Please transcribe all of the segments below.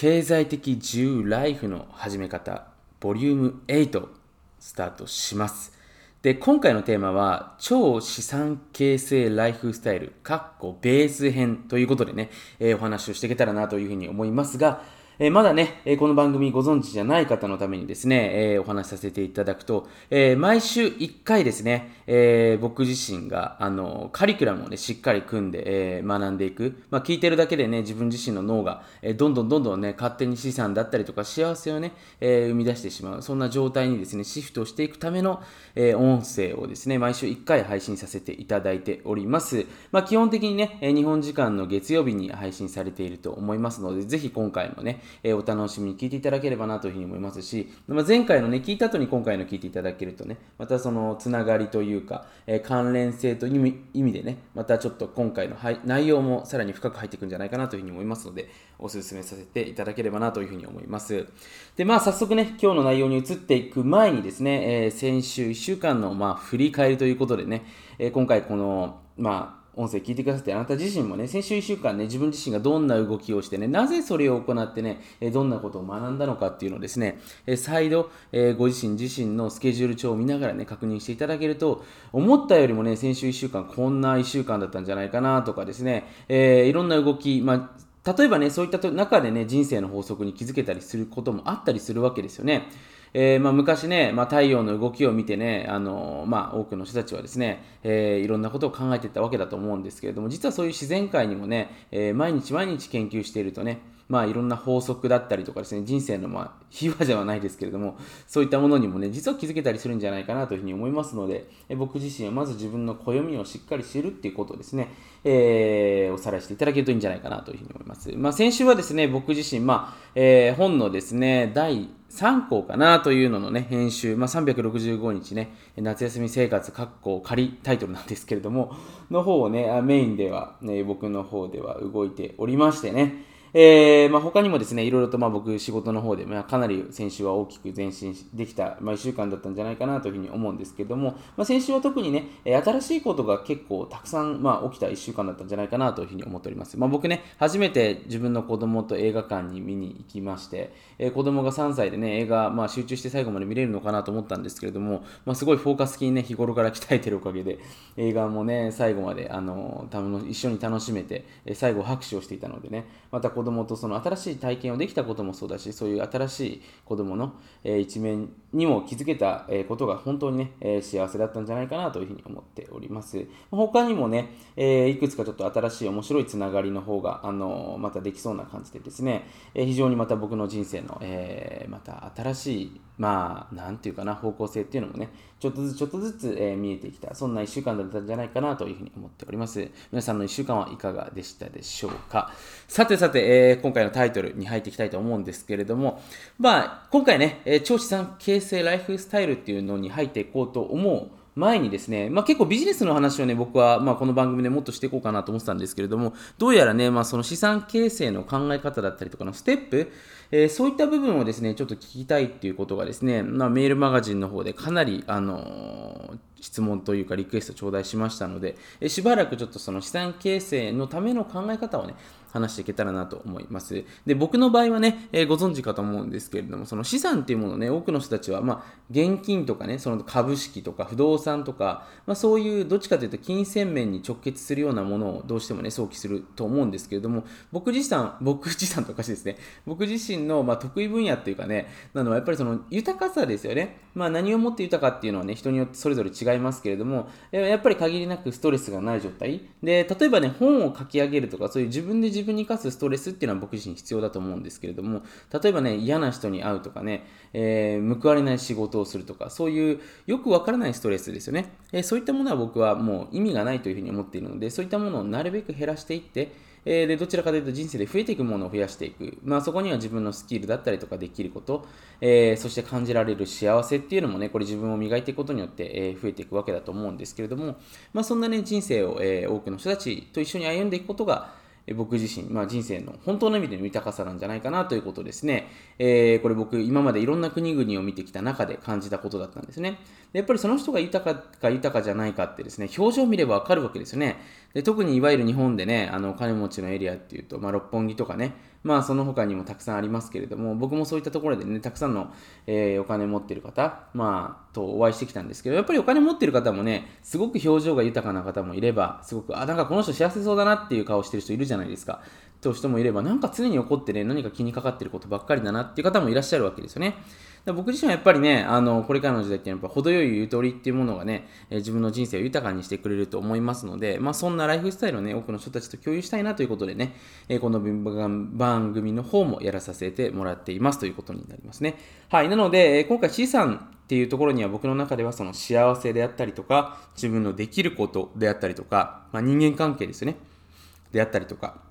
経済的自由ライフの始め方ボリューム8スタートします。で今回のテーマは超資産形成ライフスタイルかっこベース編ということでね、えーお話をしていけたらなというふうに思いますがえーまだね、えこの番組ご存知じゃない方のためにですね、えお話しさせていただくと、え毎週1回ですね、え僕自身が、あの、カリキュラムをね、しっかり組んで、え学んでいく。まあ、聞いてるだけでね、自分自身の脳が、えどんどんどんどんね、勝手に資産だったりとか幸せをね、え生み出してしまう。そんな状態にですね、シフトしていくための、え音声をですね、毎週1回配信させていただいております。まあ、基本的にね、日本時間の月曜日に配信されていると思いますので、ぜひ今回もね、えーお楽しみに聞いていただければなというふうに思いますし、まあ、前回のね、聞いた後に今回の聞いていただけるとね、またそのつながりというか、えー関連性という意味でね、またちょっと今回の内容もさらに深く入っていくんじゃないかなというふうに思いますので、お勧めさせていただければなというふうに思います。で、まあ早速ね、今日の内容に移っていく前にですね、えー先週1週間のまあ振り返りということでね、え今回この、まあ、音声聞いてくださってあなた自身もね、先週1週間ね、自分自身がどんな動きをしてね、なぜそれを行ってね、どんなことを学んだのかっていうのをですね、再度、ご自身自身のスケジュール帳を見ながらね、確認していただけると、思ったよりもね、先週1週間、こんな1週間だったんじゃないかなとかですね、えーいろんな動き、まあ、例えばね、そういった中でね、人生の法則に気づけたりすることもあったりするわけですよね。えーまあ、昔ね、まあ、太陽の動きを見てね、あのまあ、多くの人たちはですね、えーいろんなことを考えていったわけだと思うんですけれども、実はそういう自然界にもね、えー毎日毎日研究しているとね、まあ、いろんな法則だったりとかですね、人生の、まあ、秘話ではないですけれども、そういったものにもね、実は気づけたりするんじゃないかなというふうに思いますので、え僕自身はまず自分の暦をしっかり知るっていうことをですね、えーおさらいしていただけるといいんじゃないかなというふうに思います。まあ、先週はですね、僕自身、まあ、えー本のですね、第3項かなというののね、編集、まあ、365日ね、夏休み生活、括弧仮タイトルなんですけれども、の方をね、メインでは、ね、僕の方では動いておりましてね、えーまあ、他にもですね、いろいろとまあ僕、仕事の方で、まあ、かなり先週は大きく前進できた、まあ、1週間だったんじゃないかなというふうに思うんですけども、まあ、先週は特にね、新しいことが結構たくさん、まあ、起きた1週間だったんじゃないかなというふうに思っております。まあ、僕ね、初めて自分の子供と映画館に見に行きまして、えー子供が3歳でね、映画、まあ、集中して最後まで見れるのかなと思ったんですけれども、まあ、すごいフォーカス筋ね、日頃から鍛えてるおかげで、映画もね、最後まで、あのたの一緒に楽しめて、最後拍手をしていたのでね、また子供とその新しい体験をできたこともそうだし、そういう新しい子供の、え一面にも気づけた、えことが本当にね、え幸せだったんじゃないかなというふうに思っております。他にもね、えいくつかちょっと新しい面白いつながりの方が、あのまたできそうな感じでですね、え非常にまた僕の人生の、えまた新しい、まあ、なんていうかな、方向性っていうのもね、ちょっとずつちょっとずつ、えー見えてきた、そんな1週間だったんじゃないかなというふうに思っております。皆さんの1週間はいかがでしたでしょうか？さてさて、えー今回のタイトルに入っていきたいと思うんですけれども、まあ、今回ね、えー超資産形成ライフスタイルっていうのに入っていこうと思う前にですね、まあ、結構ビジネスの話をね、僕は、まあ、この番組でもっとしていこうかなと思ってたんですけれども、どうやらね、まあ、その資産形成の考え方だったりとかのステップ、えーそういった部分をですね、ちょっと聞きたいっていうことがですね、まあ、メールマガジンの方でかなり、あのー質問というかリクエスト頂戴しましたので、えしばらくちょっとその資産形成のための考え方をね、話していけたらなと思います。で、僕の場合はね、えーご存知かと思うんですけれども、その資産っていうものをね、多くの人たちは、まあ、現金とかね、その株式とか不動産とか、まあ、そういうどっちかというと金銭面に直結するようなものをどうしてもね、想起すると思うんですけれども、僕自身、僕自身とかしいですね、僕自身の、まあ、得意分野っていうかね、なのはやっぱりその豊かさですよね。まあ、何をもって豊かっていうのはね、人によってそれぞれ違違いますけれども、やっぱり限りなくストレスがない状態。で、例えばね、本を書き上げるとか、そういう自分で自分に課すストレスっていうのは僕自身必要だと思うんですけれども、例えばね、嫌な人に会うとかね、えー報われない仕事をするとか、そういうよくわからないストレスですよね。えーそういったものは僕はもう意味がないというふうに思っているので、そういったものをなるべく減らしていって、えー、でどちらかというと人生で増えていくものを増やしていく、まあ、そこには自分のスキルだったりとかできること、えー、そして感じられる幸せっていうのもねこれ自分を磨いていくことによって、え増えていくわけだと思うんですけれども、まあ、そんなね人生を、え多くの人たちと一緒に歩んでいくことが僕自身、まあ、人生の本当の意味での豊かさなんじゃないかなということですね。えー、これ僕、今までいろんな国々を見てきた中で感じたことだったんですね。でやっぱりその人が豊かか豊かじゃないかってですね、表情を見ればわかるわけですよね。で特にいわゆる日本でね、あの金持ちのエリアっていうと、まあ、六本木とかね、まあその他にもたくさんありますけれども、僕もそういったところでね、たくさんの、えー、お金持ってる方、まあ、とお会いしてきたんですけど、やっぱりお金持ってる方もね、すごく表情が豊かな方もいれば、すごく、あ、なんかこの人幸せそうだなっていう顔してる人いるじゃないですか。という人もいれば、なんか常に怒ってね、何か気にかかってることばっかりだなっていう方もいらっしゃるわけですよね。僕自身はやっぱりね、あのこれからの時代っていうのは、程よいゆとりっていうものがね、え自分の人生を豊かにしてくれると思いますので、まあ、そんなライフスタイルをね、多くの人たちと共有したいなということでね、えこの番組の方もやらさせてもらっていますということになりますね。はい。なので、今回 C さんっていうところには僕の中ではその幸せであったりとか、自分のできることであったりとか、まあ、人間関係ですね。であったりとか、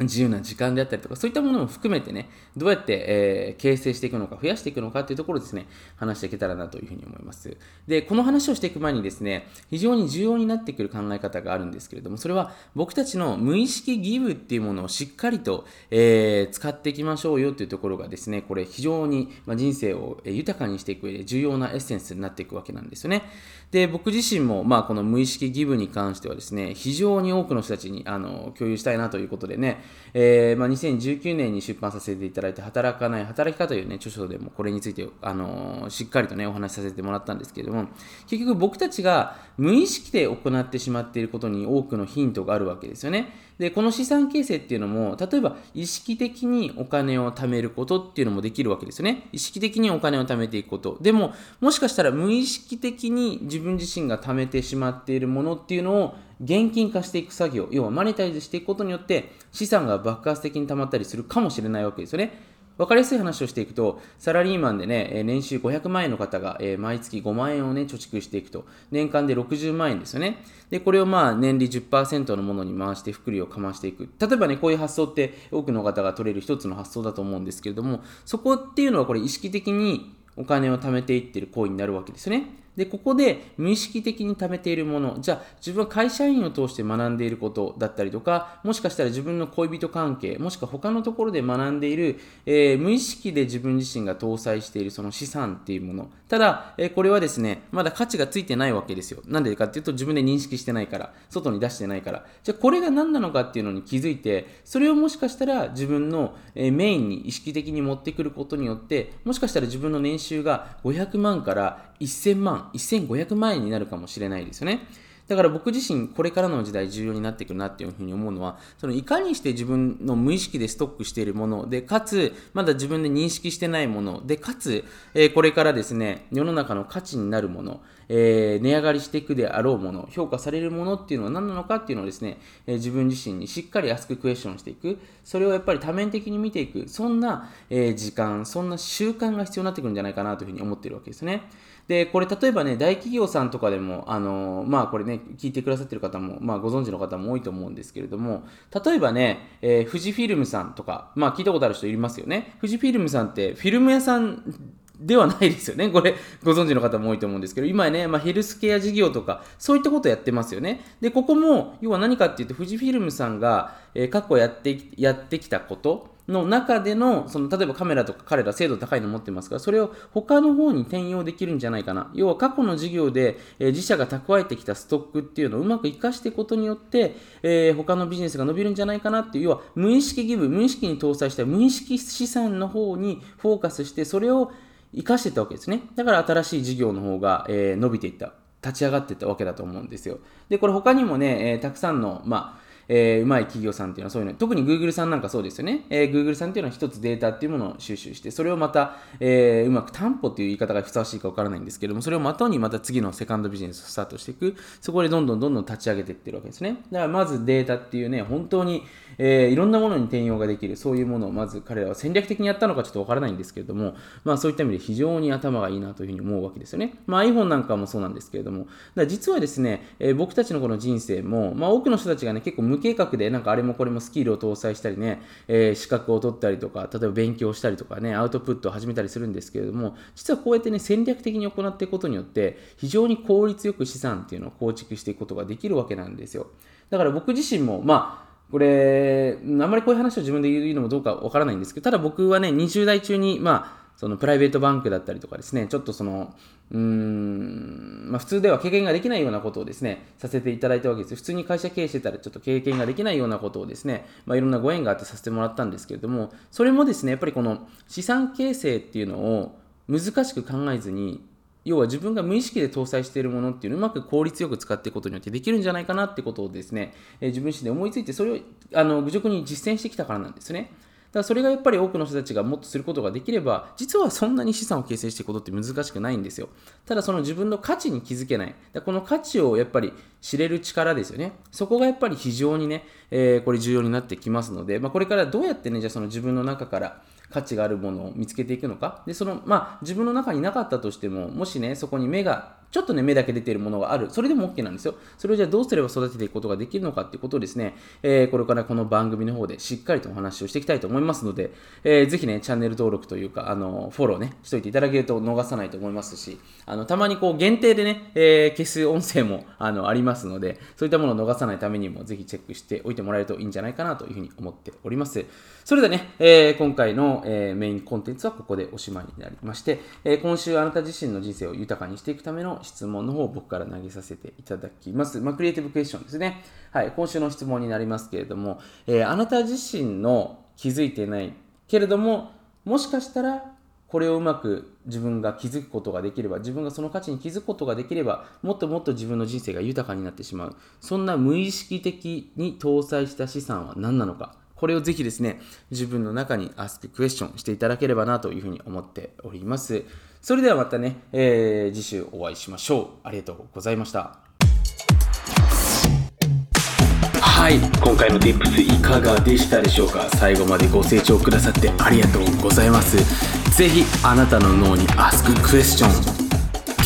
自由な時間であったりとか、そういったものも含めてね、どうやって、えー、形成していくのか、増やしていくのかっていうところですね、話していけたらなというふうに思います。で、この話をしていく前にですね、非常に重要になってくる考え方があるんですけれども、それは僕たちの無意識ギブっていうものをしっかりと、えー、使っていきましょうよというところがですね、これ非常に、ま人生を豊かにしていく上で重要なエッセンスになっていくわけなんですよね。で、僕自身も、まあ、この無意識ギブに関してはですね、非常に多くの人たちにあの共有したいなということでね、えー、まあ、2019年に出版させていただいて、働かない働き方というね、著書でもこれについて、あのしっかりとね、お話しさせてもらったんですけれども、結局僕たちが無意識で行ってしまっていることに多くのヒントがあるわけですよね。で、この資産形成っていうのも、例えば意識的にお金を貯めることっていうのもできるわけですよね。意識的にお金を貯めていくこと。でも、もしかしたら無意識的に自分自身が貯めてしまっているものっていうのを現金化していく作業、要はマネタイズしていくことによって資産が爆発的に貯まったりするかもしれないわけですよね。分かりやすい話をしていくと、サラリーマンでね、年収500万円の方が、え毎月5万円をね、貯蓄していくと、年間で60万円ですよね。で、これをまあ、年利10%のものに回して、福利をかましていく。例えばね、こういう発想って多くの方が取れる一つの発想だと思うんですけれども、そこっていうのはこれ意識的にお金を貯めていってる行為になるわけですよね。で、ここで無意識的に貯めているもの、じゃあ自分は会社員を通して学んでいることだったりとか、もしかしたら自分の恋人関係、もしくは他のところで学んでいる、えー、無意識で自分自身が搭載しているその資産っていうもの。ただ、えー、これはですね、まだ価値がついてないわけですよ。なんでかっていうと自分で認識してないから、外に出してないから。じゃあこれが何なのかっていうのに気づいて、それをもしかしたら自分の、えー、メインに意識的に持ってくることによって、もしかしたら自分の年収が500万から1000万、1500万円になるかもしれないですよね。だから僕自身、これからの時代重要になってくるなっていうふうに思うのは、そのいかにして自分の無意識でストックしているもので、かつ、まだ自分で認識してないもので、かつ、えー、これからですね、世の中の価値になるもの、えー、値上がりしていくであろうもの、評価されるものっていうのは何なのかっていうのをですね、えー、自分自身にしっかり熱くクエスチョンしていく、それをやっぱり多面的に見ていく、そんな、え時間、そんな習慣が必要になってくるんじゃないかなというふうに思ってるわけですね。で、これ例えばね、大企業さんとかでも、あのまあこれね、聞いてくださってる方も、まあご存知の方も多いと思うんですけれども、例えばね、えー、富士フィルムさんとか、まあ聞いたことある人いますよね。富士フィルムさんってフィルム屋さんではないですよね。これ、ご存知の方も多いと思うんですけど、今ね、まあ、ヘルスケア事業とか、そういったことやってますよね。で、ここも、要は何かっていうと、富士フィルムさんが、えー、過去やってやってきたこと、の中での、その例えばカメラとか彼ら精度高いの持ってますから、それを他の方に転用できるんじゃないかな。要は過去の事業で、えー、自社が蓄えてきたストックっていうのをうまく活かしていくことによって、えー、他のビジネスが伸びるんじゃないかなっていう、要は無意識ギブ、無意識に搭載した無意識資産の方にフォーカスして、それを活かしてたわけですね。だから新しい事業の方が、えー、伸びていった。立ち上がっていったわけだと思うんですよ。で、これ他にもね、えー、たくさんの、まあ、えー、うまい企業さんっていうのはそういうの、特に Google さんなんかそうですよね。えー、Google さんっていうのは一つデータっていうものを収集して、それをまた、えー、うまく担保っていう言い方がふさわしいかわからないんですけども、それをまたにまた次のセカンドビジネスをスタートしていく、そこでどんどんどんどん立ち上げていってるわけですね。だからまずデータっていうね、本当に、えー、いろんなものに転用ができる、そういうものをまず彼らは戦略的にやったのかちょっとわからないんですけれども、まあそういった意味で非常に頭がいいなというふうに思うわけですよね。まあ iPhone なんかもそうなんですけれども、だ実はですね、えー、僕たちのこの人生も、まあ多くの人たちがね、結構無計画でなんかあれもこれもスキルを搭載したりね、えー、資格を取ったりとか、例えば勉強したりとかね、アウトプットを始めたりするんですけれども、実はこうやってね、戦略的に行っていくことによって、非常に効率よく資産っていうのを構築していくことができるわけなんですよ。だから僕自身も、まあ、これ、あんまりこういう話を自分で言うのもどうかわからないんですけど、ただ僕はね、20代中に、まあ、そのプライベートバンクだったりとかですね、ちょっとその、うーん、まあ、普通では経験ができないようなことをですね、させていただいたわけです。普通に会社経営してたらちょっと経験ができないようなことをですね、まあ、いろんなご縁があってさせてもらったんですけれども、それもですね、やっぱりこの資産形成っていうのを難しく考えずに、要は自分が無意識で搭載しているものっていうのをうまく効率よく使っていくことによってできるんじゃないかなってことをですね、え、自分自身で思いついて、それをあの愚直に実践してきたからなんですね。だそれがやっぱり多くの人たちがもっとすることができれば、実はそんなに資産を形成していくことって難しくないんですよ。ただその自分の価値に気づけない。この価値をやっぱり知れる力ですよね。そこがやっぱり非常にね、えー、これ重要になってきますので、まあ、これからどうやってね、じゃあその自分の中から価値があるものを見つけていくのか。で、その、まあ、自分の中になかったとしても、もしね、そこに目がちょっとね、目だけ出ているものがある。それでも OK なんですよ。それをじゃあどうすれば育てていくことができるのかっていうことをですね、えー、これからこの番組の方でしっかりとお話をしていきたいと思いますので、えー、ぜひね、チャンネル登録というか、あの、フォローね、しといていただけると逃さないと思いますし、あの、たまにこう、限定でね、えー、消す音声も、あの、ありますので、そういったものを逃さないためにも、ぜひチェックしておいてもらえるといいんじゃないかなというふうに思っております。それではね、えー、今回の、えー、メインコンテンツはここでおしまいになりまして、えー、今週あなた自身の人生を豊かにしていくための質問の方を僕から投げさせていただきます。まあ、クリエイティブクエスチョンですね。はい、今週の質問になりますけれども、えー、あなた自身の気づいてないけれども、もしかしたらこれをうまく自分が気づくことができれば、自分がその価値に気づくことができれば、もっともっと自分の人生が豊かになってしまう。そんな無意識的に搭載した資産は何なのか。これをぜひですね、自分の中に Ask Question していただければなというふうに思っております。それではまたね、えー、次週お会いしましょう。ありがとうございました。はい、今回の Tips いかがでしたでしょうか？最後までご清聴くださってありがとうございます。ぜひあなたの脳に Ask Question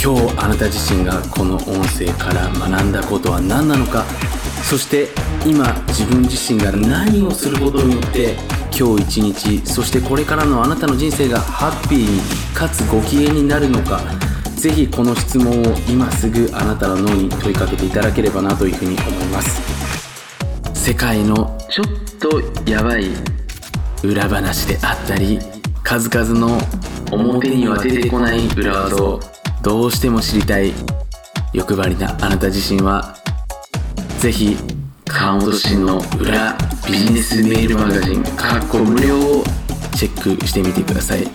今日あなた自身がこの音声から学んだことは何なのか？そして今自分自身が何をすることによって今日一日そしてこれからのあなたの人生がハッピーにかつご機嫌になるのかぜひこの質問を今すぐあなたの脳に問いかけていただければなというふうに思います。世界のちょっとやばい裏話であったり数々の表には出てこない裏技をどうしても知りたい欲張りなあなた自身はぜひ川本氏の裏ビジネスメールマガジンかっこ無料をチェックしてみてください。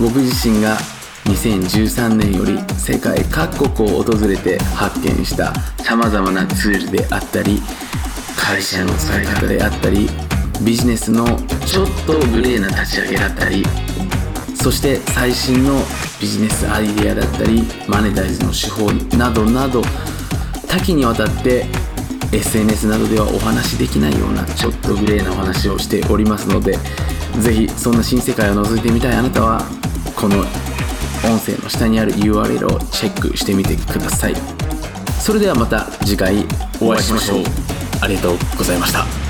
僕自身が2013年より世界各国を訪れて発見したさまざまなツールであったり会社の使い方であったりビジネスのちょっとグレーな立ち上げだったりそして最新のビジネスアイデアだったりマネタイズの手法などなど多岐にわたって SNS などではお話しできないようなちょっとグレーなお話をしておりますのでぜひそんな新世界を覗いてみたいあなたはこの音声の下にある URL をチェックしてみてください。それではまた次回お会いしましょう。ありがとうございました。